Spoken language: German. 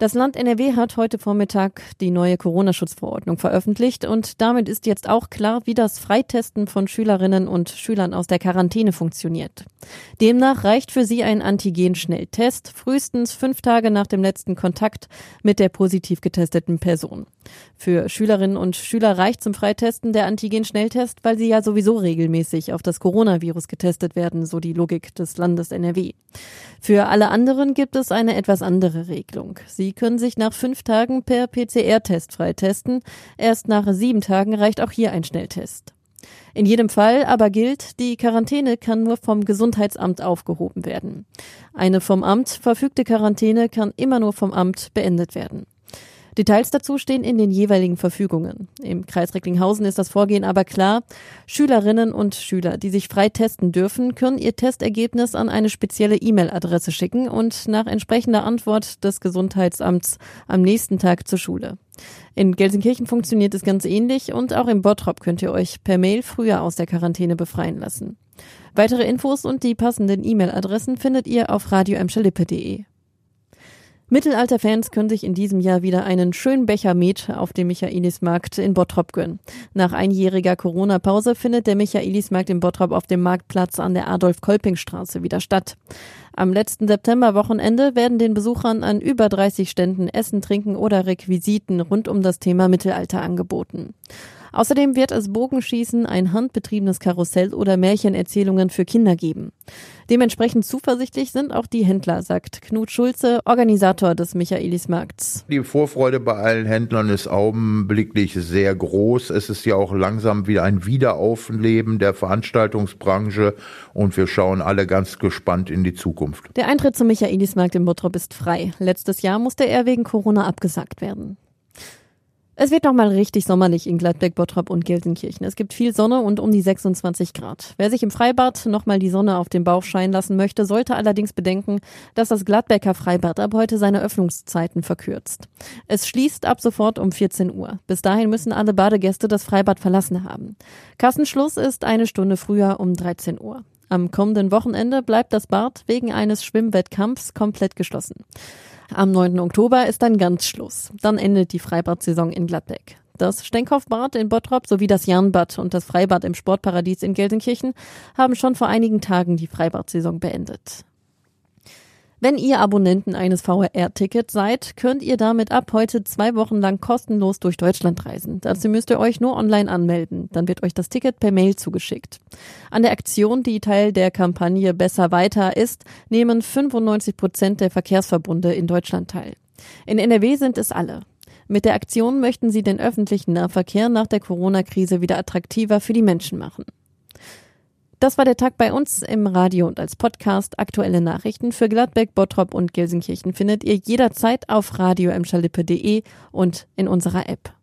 Das Land NRW hat heute Vormittag die neue Corona-Schutzverordnung veröffentlicht und damit ist jetzt auch klar, wie das Freitesten von Schülerinnen und Schülern aus der Quarantäne funktioniert. Demnach reicht für sie ein Antigen-Schnelltest frühestens fünf Tage nach dem letzten Kontakt mit der positiv getesteten Person. Für Schülerinnen und Schüler reicht zum Freitesten der Antigen-Schnelltest, weil sie ja sowieso regelmäßig auf das Coronavirus getestet werden, so die Logik des Landes NRW. Für alle anderen gibt es eine etwas andere Regelung. Sie können sich nach fünf Tagen per PCR-Test freitesten. Erst nach sieben Tagen reicht auch hier ein Schnelltest. In jedem Fall aber gilt, die Quarantäne kann nur vom Gesundheitsamt aufgehoben werden. Eine vom Amt verfügte Quarantäne kann immer nur vom Amt beendet werden. Details dazu stehen in den jeweiligen Verfügungen. Im Kreis Recklinghausen ist das Vorgehen aber klar. Schülerinnen und Schüler, die sich frei testen dürfen, können ihr Testergebnis an eine spezielle E-Mail-Adresse schicken und nach entsprechender Antwort des Gesundheitsamts am nächsten Tag zur Schule. In Gelsenkirchen funktioniert es ganz ähnlich und auch im Bottrop könnt ihr euch per Mail früher aus der Quarantäne befreien lassen. Weitere Infos und die passenden E-Mail-Adressen findet ihr auf radioemschalippe.de. Mittelalterfans können sich in diesem Jahr wieder einen schönen Becher Met auf dem Michaelismarkt in Bottrop gönnen. Nach einjähriger Corona-Pause findet der Michaelismarkt in Bottrop auf dem Marktplatz an der Adolf-Kolping-Straße wieder statt. Am letzten Septemberwochenende werden den Besuchern an über 30 Ständen Essen, Trinken oder Requisiten rund um das Thema Mittelalter angeboten. Außerdem wird es Bogenschießen, ein handbetriebenes Karussell oder Märchenerzählungen für Kinder geben. Dementsprechend zuversichtlich sind auch die Händler, sagt Knut Schulze, Organisator des Michaelismarkts. Die Vorfreude bei allen Händlern ist augenblicklich sehr groß. Es ist ja auch langsam wieder ein Wiederaufleben der Veranstaltungsbranche und wir schauen alle ganz gespannt in die Zukunft. Der Eintritt zum Michaelismarkt in Bottrop ist frei. Letztes Jahr musste er wegen Corona abgesagt werden. Es wird noch mal richtig sommerlich in Gladbeck, Bottrop und Gelsenkirchen. Es gibt viel Sonne und um die 26 Grad. Wer sich im Freibad noch mal die Sonne auf den Bauch scheinen lassen möchte, sollte allerdings bedenken, dass das Gladbecker Freibad ab heute seine Öffnungszeiten verkürzt. Es schließt ab sofort um 14 Uhr. Bis dahin müssen alle Badegäste das Freibad verlassen haben. Kassenschluss ist eine Stunde früher um 13 Uhr. Am kommenden Wochenende bleibt das Bad wegen eines Schwimmwettkampfs komplett geschlossen. Am 9. Oktober ist dann ganz Schluss. Dann endet die Freibad-Saison in Gladbeck. Das Stenkhoffbad in Bottrop sowie das Jahnbad und das Freibad im Sportparadies in Gelsenkirchen haben schon vor einigen Tagen die Freibad-Saison beendet. Wenn ihr Abonnenten eines VR-Tickets seid, könnt ihr damit ab heute zwei Wochen lang kostenlos durch Deutschland reisen. Dazu müsst ihr euch nur online anmelden. Dann wird euch das Ticket per Mail zugeschickt. An der Aktion, die Teil der Kampagne Besser weiter ist, nehmen 95 Prozent der Verkehrsverbunde in Deutschland teil. In NRW sind es alle. Mit der Aktion möchten sie den öffentlichen Nahverkehr nach der Corona-Krise wieder attraktiver für die Menschen machen. Das war der Tag bei uns im Radio und als Podcast. Aktuelle Nachrichten für Gladbeck, Bottrop und Gelsenkirchen findet ihr jederzeit auf radio und in unserer App.